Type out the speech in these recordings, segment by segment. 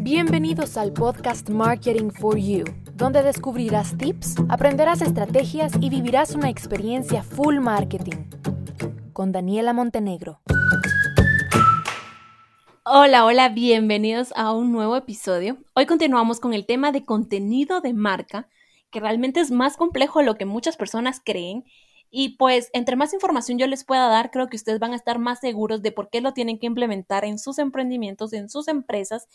Bienvenidos al podcast Marketing for You, donde descubrirás tips, aprenderás estrategias y vivirás una experiencia full marketing. Con Daniela Montenegro. Hola, hola, bienvenidos a un nuevo episodio. Hoy continuamos con el tema de contenido de marca, que realmente es más complejo de lo que muchas personas creen. Y pues, entre más información yo les pueda dar, creo que ustedes van a estar más seguros de por qué lo tienen que implementar en sus emprendimientos, en sus empresas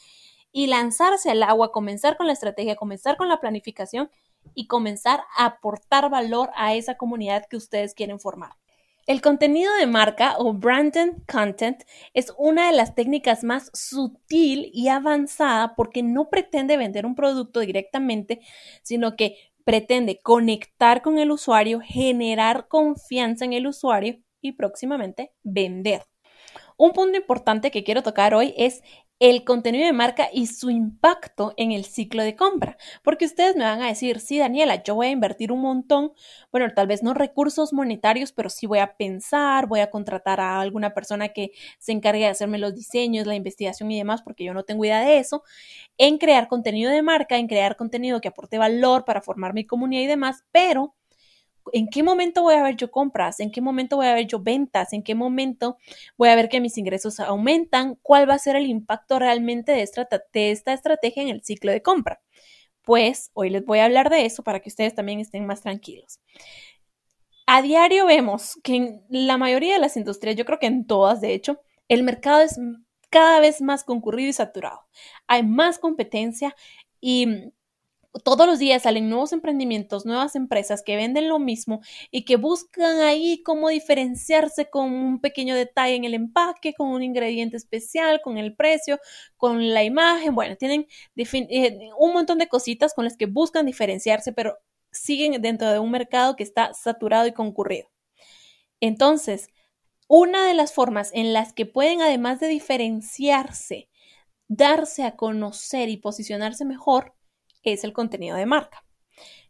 y lanzarse al agua, comenzar con la estrategia, comenzar con la planificación y comenzar a aportar valor a esa comunidad que ustedes quieren formar. El contenido de marca o branded content es una de las técnicas más sutil y avanzada porque no pretende vender un producto directamente, sino que pretende conectar con el usuario, generar confianza en el usuario y próximamente vender. Un punto importante que quiero tocar hoy es el contenido de marca y su impacto en el ciclo de compra. Porque ustedes me van a decir, sí, Daniela, yo voy a invertir un montón, bueno, tal vez no recursos monetarios, pero sí voy a pensar, voy a contratar a alguna persona que se encargue de hacerme los diseños, la investigación y demás, porque yo no tengo idea de eso, en crear contenido de marca, en crear contenido que aporte valor para formar mi comunidad y demás, pero ¿En qué momento voy a ver yo compras? ¿En qué momento voy a ver yo ventas? ¿En qué momento voy a ver que mis ingresos aumentan? ¿Cuál va a ser el impacto realmente de esta, estrategia en el ciclo de compra? Pues hoy les voy a hablar de eso para que ustedes también estén más tranquilos. A diario vemos que en la mayoría de las industrias, yo creo que en todas, de hecho, el mercado es cada vez más concurrido y saturado. Hay más competencia y todos los días salen nuevos emprendimientos, nuevas empresas que venden lo mismo y que buscan ahí cómo diferenciarse con un pequeño detalle en el empaque, con un ingrediente especial, con el precio, con la imagen. Bueno, tienen eh, un montón de cositas con las que buscan diferenciarse, pero siguen dentro de un mercado que está saturado y concurrido. Entonces, una de las formas en las que pueden, además de diferenciarse, darse a conocer y posicionarse mejor, es el contenido de marca.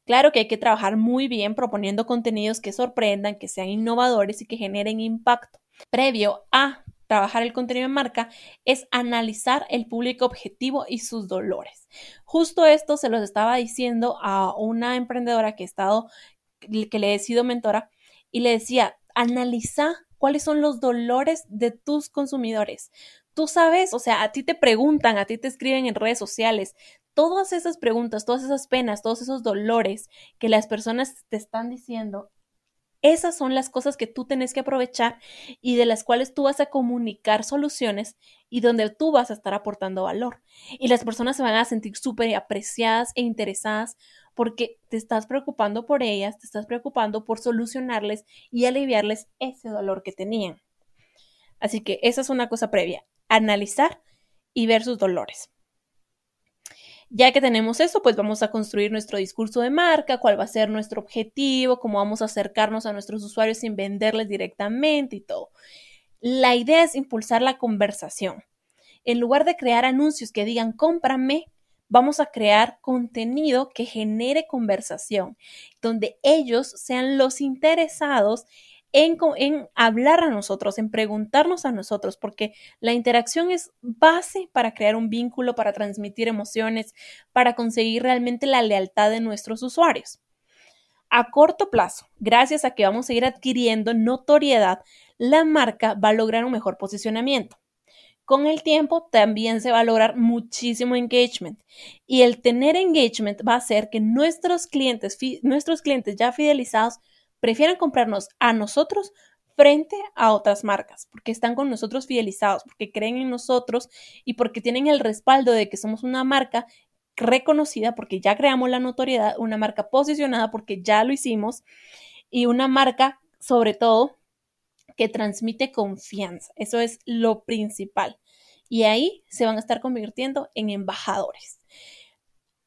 Claro que hay que trabajar muy bien proponiendo contenidos que sorprendan, que sean innovadores y que generen impacto. Previo a trabajar el contenido de marca es analizar el público objetivo y sus dolores. Justo esto se los estaba diciendo a una emprendedora que he estado, que le he sido mentora y le decía, analiza cuáles son los dolores de tus consumidores. Tú sabes, o sea, a ti te preguntan, a ti te escriben en redes sociales, todas esas preguntas, todas esas penas, todos esos dolores que las personas te están diciendo, esas son las cosas que tú tienes que aprovechar y de las cuales tú vas a comunicar soluciones y donde tú vas a estar aportando valor. Y las personas se van a sentir súper apreciadas e interesadas porque te estás preocupando por ellas, te estás preocupando por solucionarles y aliviarles ese dolor que tenían. Así que esa es una cosa previa, analizar y ver sus dolores. Ya que tenemos eso, pues vamos a construir nuestro discurso de marca, cuál va a ser nuestro objetivo, cómo vamos a acercarnos a nuestros usuarios sin venderles directamente y todo. La idea es impulsar la conversación. En lugar de crear anuncios que digan cómprame, vamos a crear contenido que genere conversación, donde ellos sean los interesados en, hablar a nosotros, en preguntarnos a nosotros, porque la interacción es base para crear un vínculo, para transmitir emociones, para conseguir realmente la lealtad de nuestros usuarios. A corto plazo, gracias a que vamos a ir adquiriendo notoriedad, la marca va a lograr un mejor posicionamiento. Con el tiempo también se va a lograr muchísimo engagement y el tener engagement va a hacer que nuestros clientes, nuestros clientes ya fidelizados prefieren comprarnos a nosotros frente a otras marcas, porque están con nosotros fidelizados, porque creen en nosotros y porque tienen el respaldo de que somos una marca reconocida porque ya creamos la notoriedad, una marca posicionada porque ya lo hicimos y una marca sobre todo que transmite confianza. Eso es lo principal. Y ahí se van a estar convirtiendo en embajadores.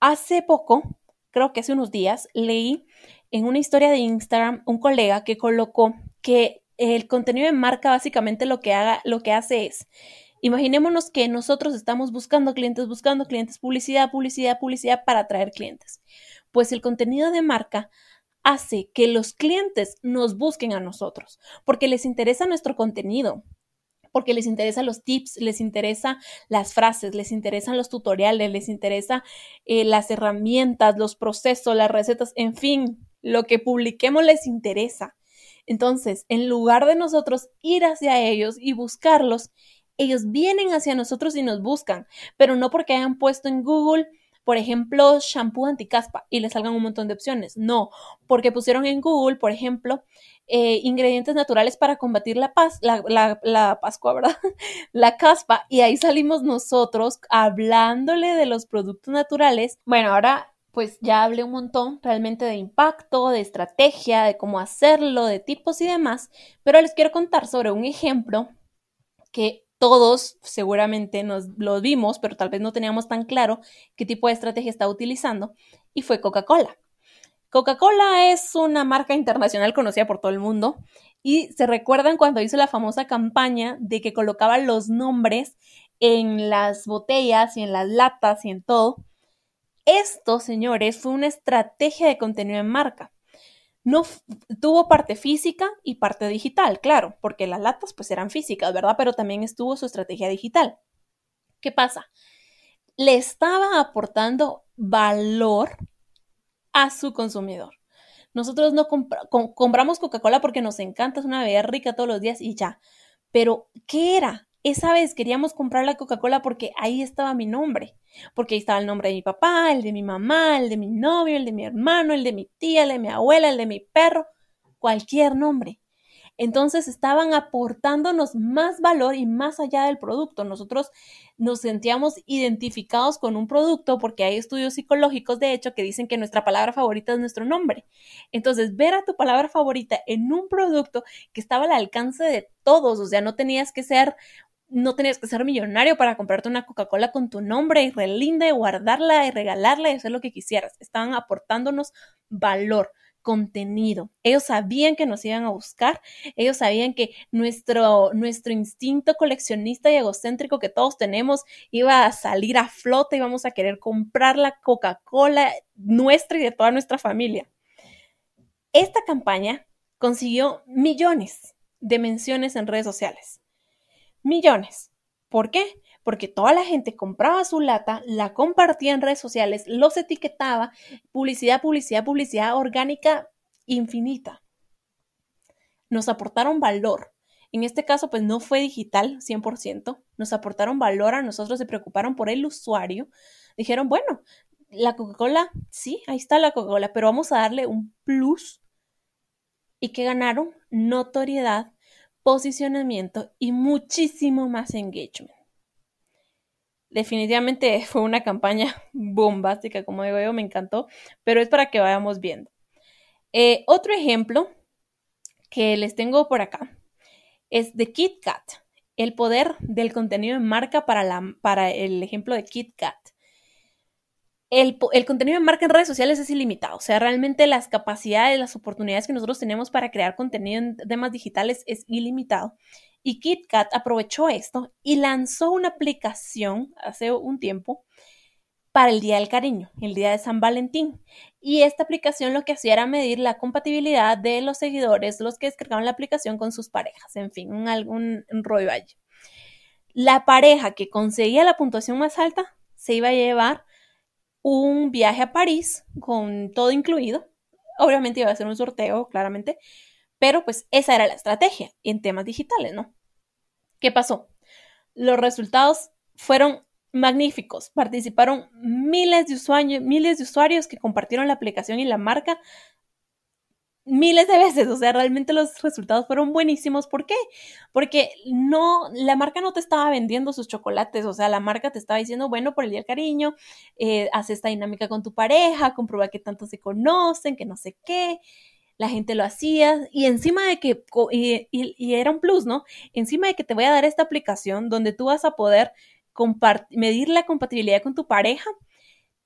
Hace poco, creo que hace unos días, leí en una historia de Instagram un colega que colocó que el contenido de marca básicamente lo que haga, lo que hace es, imaginémonos que nosotros estamos buscando clientes, buscando clientes, publicidad, publicidad, publicidad para atraer clientes. Pues el contenido de marca hace que los clientes nos busquen a nosotros porque les interesa nuestro contenido, porque les interesan los tips, les interesan las frases, les interesan los tutoriales, les interesa eh, las herramientas, los procesos, las recetas, en fin, lo que publiquemos les interesa. Entonces, en lugar de nosotros ir hacia ellos y buscarlos, ellos vienen hacia nosotros y nos buscan, pero no porque hayan puesto en Google por ejemplo, shampoo anticaspa y le salgan un montón de opciones. No, porque pusieron en Google, por ejemplo, eh, ingredientes naturales para combatir la paz, la, la Pascua, ¿verdad? la caspa, y ahí salimos nosotros hablándole de los productos naturales. Bueno, ahora pues ya hablé un montón realmente de impacto, de estrategia, de cómo hacerlo, de tipos y demás, pero les quiero contar sobre un ejemplo que todos seguramente nos lo vimos, pero tal vez no teníamos tan claro qué tipo de estrategia estaba utilizando, y fue Coca-Cola. Coca-Cola es una marca internacional conocida por todo el mundo y se recuerdan cuando hizo la famosa campaña de que colocaba los nombres en las botellas y en las latas y en todo. Esto, señores, fue una estrategia de contenido en marca no tuvo parte física y parte digital, claro, porque las latas pues eran físicas, ¿verdad? Pero también estuvo su estrategia digital. ¿Qué pasa? Le estaba aportando valor a su consumidor. Nosotros no compramos Coca-Cola porque nos encanta, es una bebida rica todos los días y ya. Pero, ¿qué era? Esa vez queríamos comprar la Coca-Cola porque ahí estaba mi nombre, porque ahí estaba el nombre de mi papá, el de mi mamá, el de mi novio, el de mi hermano, el de mi tía, el de mi abuela, el de mi perro, cualquier nombre. Entonces estaban aportándonos más valor y más allá del producto. Nosotros nos sentíamos identificados con un producto porque hay estudios psicológicos, de hecho, que dicen que nuestra palabra favorita es nuestro nombre. Entonces, ver a tu palabra favorita en un producto que estaba al alcance de todos, o sea, no tenías que ser no tenías que ser millonario para comprarte una Coca-Cola con tu nombre y relinda y guardarla y regalarla y hacer lo que quisieras. Estaban aportándonos valor, contenido. Ellos sabían que nos iban a buscar, ellos sabían que nuestro, nuestro instinto coleccionista y egocéntrico que todos tenemos iba a salir a flote y vamos a querer comprar la Coca-Cola nuestra y de toda nuestra familia. Esta campaña consiguió millones de menciones en redes sociales millones. ¿Por qué? Porque toda la gente compraba su lata, la compartía en redes sociales, los etiquetaba, publicidad, publicidad, publicidad orgánica infinita. Nos aportaron valor. En este caso, pues no fue digital 100%, nos aportaron valor a nosotros, se preocuparon por el usuario. Dijeron, bueno, la Coca-Cola, sí, ahí está la Coca-Cola, pero vamos a darle un plus. ¿Y que ganaron? Notoriedad posicionamiento y muchísimo más engagement. Definitivamente fue una campaña bombástica, como digo yo, me encantó, pero es para que vayamos viendo. Eh, otro ejemplo que les tengo por acá es de KitKat, el poder del contenido en marca para, la, para el ejemplo de KitKat el, contenido de marca en redes sociales es ilimitado. O sea, realmente las capacidades, las oportunidades que nosotros tenemos para crear contenido en temas digitales es ilimitado. Y KitKat aprovechó esto y lanzó una aplicación hace un tiempo para el Día del Cariño, el Día de San Valentín. Y esta aplicación lo que hacía era medir la compatibilidad de los seguidores, los que descargaban la aplicación con sus parejas, en fin, un, algún rollo allí. La pareja que conseguía la puntuación más alta se iba a llevar un viaje a París con todo incluido. Obviamente iba a ser un sorteo, claramente, pero pues esa era la estrategia en temas digitales, ¿no? ¿Qué pasó? Los resultados fueron magníficos. Participaron miles de usuarios, miles de usuarios que compartieron la aplicación y la marca miles de veces, o sea, realmente los resultados fueron buenísimos. ¿Por qué? Porque no, la marca no te estaba vendiendo sus chocolates, o sea, la marca te estaba diciendo, bueno, por el día del cariño, eh, haz esta dinámica con tu pareja, comprueba que tanto se conocen, que no sé qué. La gente lo hacía y encima de que, y, y era un plus, ¿no? Encima de que te voy a dar esta aplicación donde tú vas a poder medir la compatibilidad con tu pareja,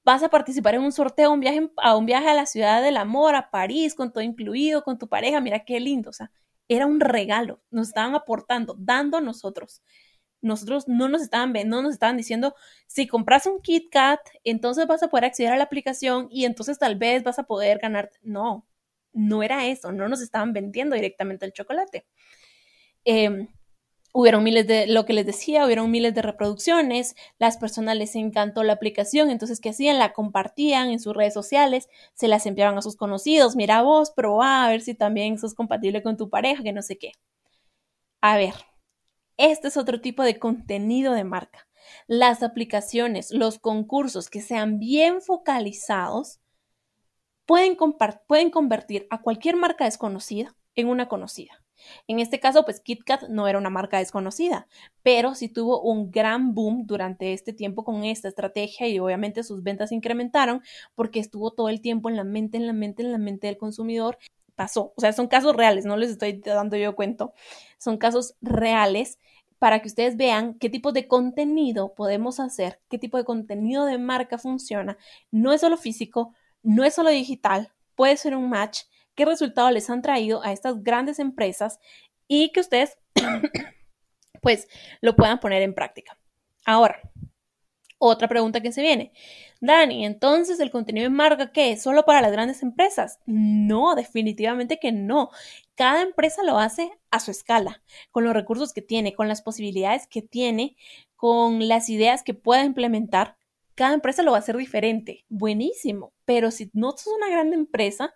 vas a participar en un sorteo, un viaje, a un viaje a la ciudad del amor, a París, con todo incluido, con tu pareja, mira qué lindo, o sea, era un regalo, nos estaban aportando, dando a nosotros. Nosotros no nos estaban no nos estaban diciendo, si compras un Kit Kat, entonces vas a poder acceder a la aplicación y entonces tal vez vas a poder ganar. No, no era eso, no nos estaban vendiendo directamente el chocolate. Em, hubieron miles de, lo que les decía, hubieron miles de reproducciones, las personas les encantó la aplicación, entonces, ¿qué hacían? La compartían en sus redes sociales, se las enviaban a sus conocidos, mira vos, probá a ver si también sos compatible con tu pareja, que no sé qué. A ver, este es otro tipo de contenido de marca. Las aplicaciones, los concursos que sean bien focalizados, pueden, pueden convertir a cualquier marca desconocida en una conocida. En este caso, pues KitKat no era una marca desconocida, pero sí tuvo un gran boom durante este tiempo con esta estrategia y obviamente sus ventas incrementaron porque estuvo todo el tiempo en la mente, en la mente, en la mente del consumidor. Pasó, o sea, son casos reales, no les estoy dando yo cuento, son casos reales para que ustedes vean qué tipo de contenido podemos hacer, qué tipo de contenido de marca funciona. No es solo físico, no es solo digital, puede ser un match qué resultado les han traído a estas grandes empresas y que ustedes pues lo puedan poner en práctica. Ahora, otra pregunta que se viene. Dani, entonces el contenido de marca, ¿qué es? ¿Solo para las grandes empresas? No, definitivamente que no. Cada empresa lo hace a su escala, con los recursos que tiene, con las posibilidades que tiene, con las ideas que pueda implementar. Cada empresa lo va a hacer diferente. Buenísimo. Pero si no sos una gran empresa,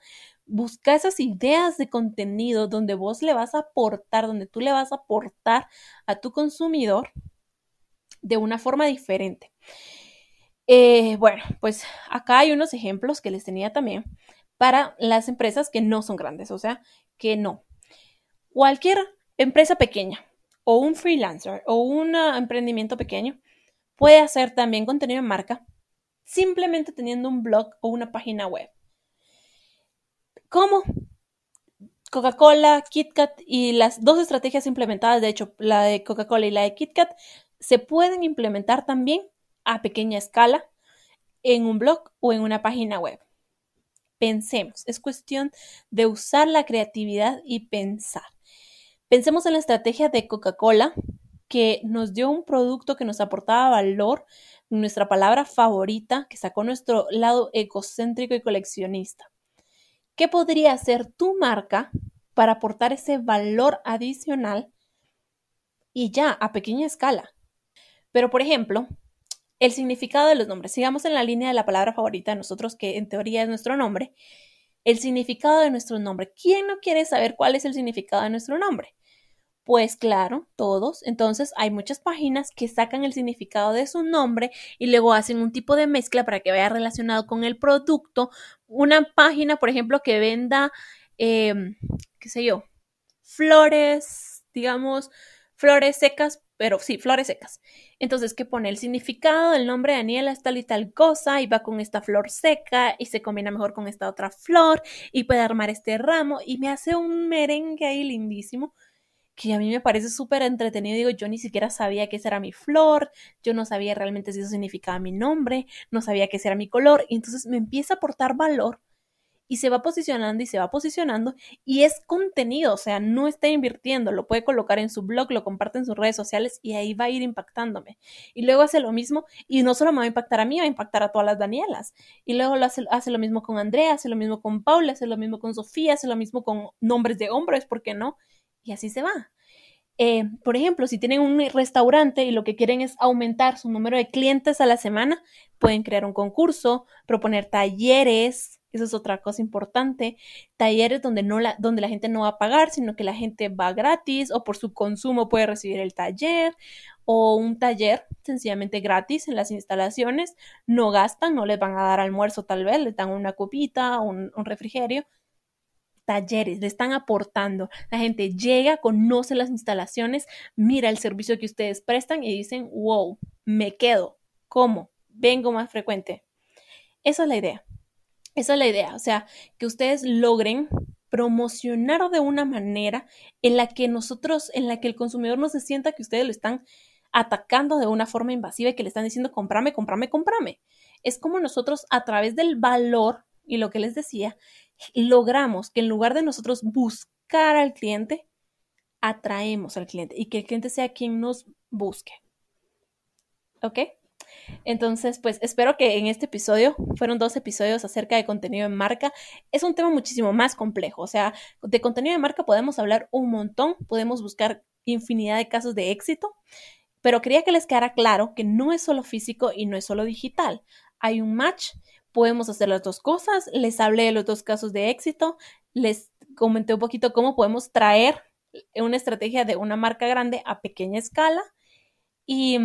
busca esas ideas de contenido donde vos le vas a aportar, donde tú le vas a aportar a tu consumidor de una forma diferente. Eh, bueno, pues acá hay unos ejemplos que les tenía también para las empresas que no son grandes, o sea, que no. Cualquier empresa pequeña o un freelancer o un emprendimiento pequeño puede hacer también contenido de marca simplemente teniendo un blog o una página web. ¿Cómo? Coca-Cola, KitKat y las dos estrategias implementadas, de hecho, la de Coca-Cola y la de KitKat, se pueden implementar también a pequeña escala en un blog o en una página web. Pensemos, es cuestión de usar la creatividad y pensar. Pensemos en la estrategia de Coca-Cola, que nos dio un producto que nos aportaba valor, nuestra palabra favorita, que sacó nuestro lado egocéntrico y coleccionista. ¿Qué podría hacer tu marca para aportar ese valor adicional y ya a pequeña escala? Pero, por ejemplo, el significado de los nombres. Sigamos en la línea de la palabra favorita de nosotros, que en teoría es nuestro nombre. El significado de nuestro nombre. ¿Quién no quiere saber cuál es el significado de nuestro nombre? Pues claro, todos. Entonces hay muchas páginas que sacan el significado de su nombre y luego hacen un tipo de mezcla para que vaya relacionado con el producto. Una página, por ejemplo, que venda, em, qué sé yo, flores, digamos, flores secas, pero sí, flores secas. Entonces, ¿qué pone? El significado del nombre de Daniela es tal y tal cosa y va con esta flor seca y se combina mejor con esta otra flor y puede armar este ramo y me hace un merengue ahí lindísimo que a mí me parece súper entretenido. Digo, yo ni siquiera sabía que esa era mi flor, yo no sabía realmente si eso significaba mi nombre, no sabía que ese era mi color, y entonces me empieza a aportar valor y se va posicionando y se va posicionando y es contenido, o sea, no está invirtiendo, lo puede colocar en su blog, lo comparte en sus redes sociales y ahí va a ir impactándome. Y luego hace lo mismo y no solo me va a impactar a mí, va a impactar a todas las Danielas. Y luego lo hace, hace lo mismo con Andrea, hace lo mismo con Paula, hace lo mismo con Sofía, hace lo mismo con nombres de hombres, ¿por qué no? Y así se va. Eh, por ejemplo, si tienen un restaurante y lo que quieren es aumentar su número de clientes a la semana, pueden crear un concurso, proponer talleres, eso es otra cosa importante, talleres donde, no la, donde la gente no va a pagar, sino que la gente va gratis o por su consumo puede recibir el taller o un taller sencillamente gratis en las instalaciones, no gastan, no les van a dar almuerzo tal vez, les dan una copita, un, un refrigerio, talleres, le están aportando. La gente llega, conoce las instalaciones, mira el servicio que ustedes prestan y dicen, wow, me quedo. ¿Cómo? Vengo más frecuente. Esa es la idea. Esa es la idea. O sea, que ustedes logren promocionar de una manera en la que nosotros, en la que el consumidor no se sienta que ustedes lo están atacando de una forma invasiva y que le están diciendo comprame, comprame, comprame. Es como nosotros a través del valor y lo que les decía, logramos que en lugar de nosotros buscar al cliente, atraemos al cliente y que el cliente sea quien nos busque. ¿Ok? Entonces, pues espero que en este episodio, fueron dos episodios acerca de contenido en marca, es un tema muchísimo más complejo. O sea, de contenido de marca podemos hablar un montón, podemos buscar infinidad de casos de éxito, pero quería que les quedara claro que no es solo físico y no es solo digital. Hay un match, podemos hacer las dos cosas, les hablé de los dos casos de éxito, les comenté un poquito cómo podemos traer una estrategia de una marca grande a pequeña escala. Y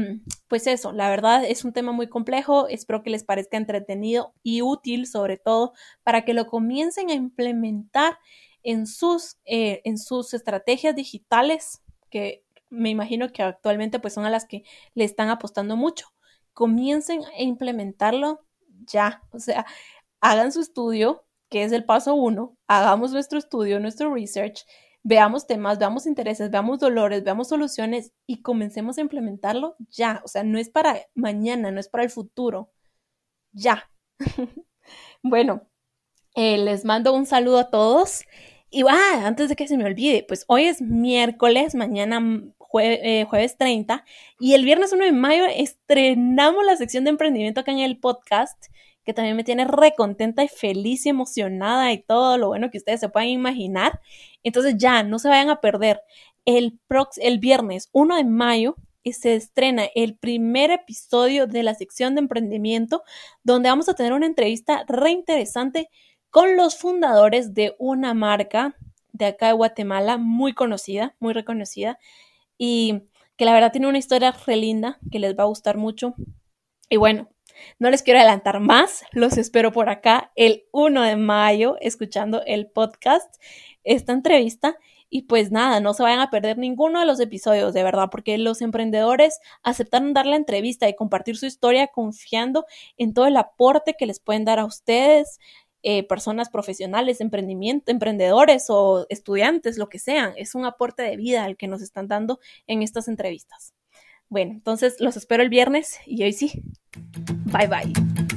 pues eso, la verdad es un tema muy complejo, espero que les parezca entretenido y útil sobre todo para que lo comiencen a implementar en sus, eh, en sus estrategias digitales, que me imagino que actualmente pues son a las que le están apostando mucho. Comiencen a implementarlo ya, o sea, hagan su estudio, que es el paso uno, hagamos nuestro estudio, nuestro research, veamos temas, veamos intereses, veamos dolores, veamos soluciones y comencemos a implementarlo ya, o sea, no es para mañana, no es para el futuro, ya. bueno, eh, les mando un saludo a todos. Y ah, antes de que se me olvide, pues hoy es miércoles, mañana eh, jueves 30 y el viernes 1 de mayo estrenamos la sección de emprendimiento acá en el podcast que también me tiene recontenta y feliz y emocionada y todo lo bueno que ustedes se puedan imaginar. Entonces ya, no se vayan a perder. El, prox el viernes 1 de mayo se estrena el primer episodio de la sección de emprendimiento donde vamos a tener una entrevista re interesante con los fundadores de una marca de acá de Guatemala muy conocida, muy reconocida y que la verdad tiene una historia re linda que les va a gustar mucho. Y bueno, no les quiero adelantar más, los espero por acá el 1 de mayo escuchando el podcast, esta entrevista. Y pues nada, no se vayan a perder ninguno de los episodios, de verdad, porque los emprendedores aceptaron dar la entrevista y compartir su historia confiando en todo el aporte que les pueden dar a ustedes, eh, personas profesionales, emprendimiento, emprendedores o estudiantes, lo que sean. Es un aporte de vida el que nos están dando en estas entrevistas. Bueno, entonces los espero el viernes y hoy sí. Bye bye.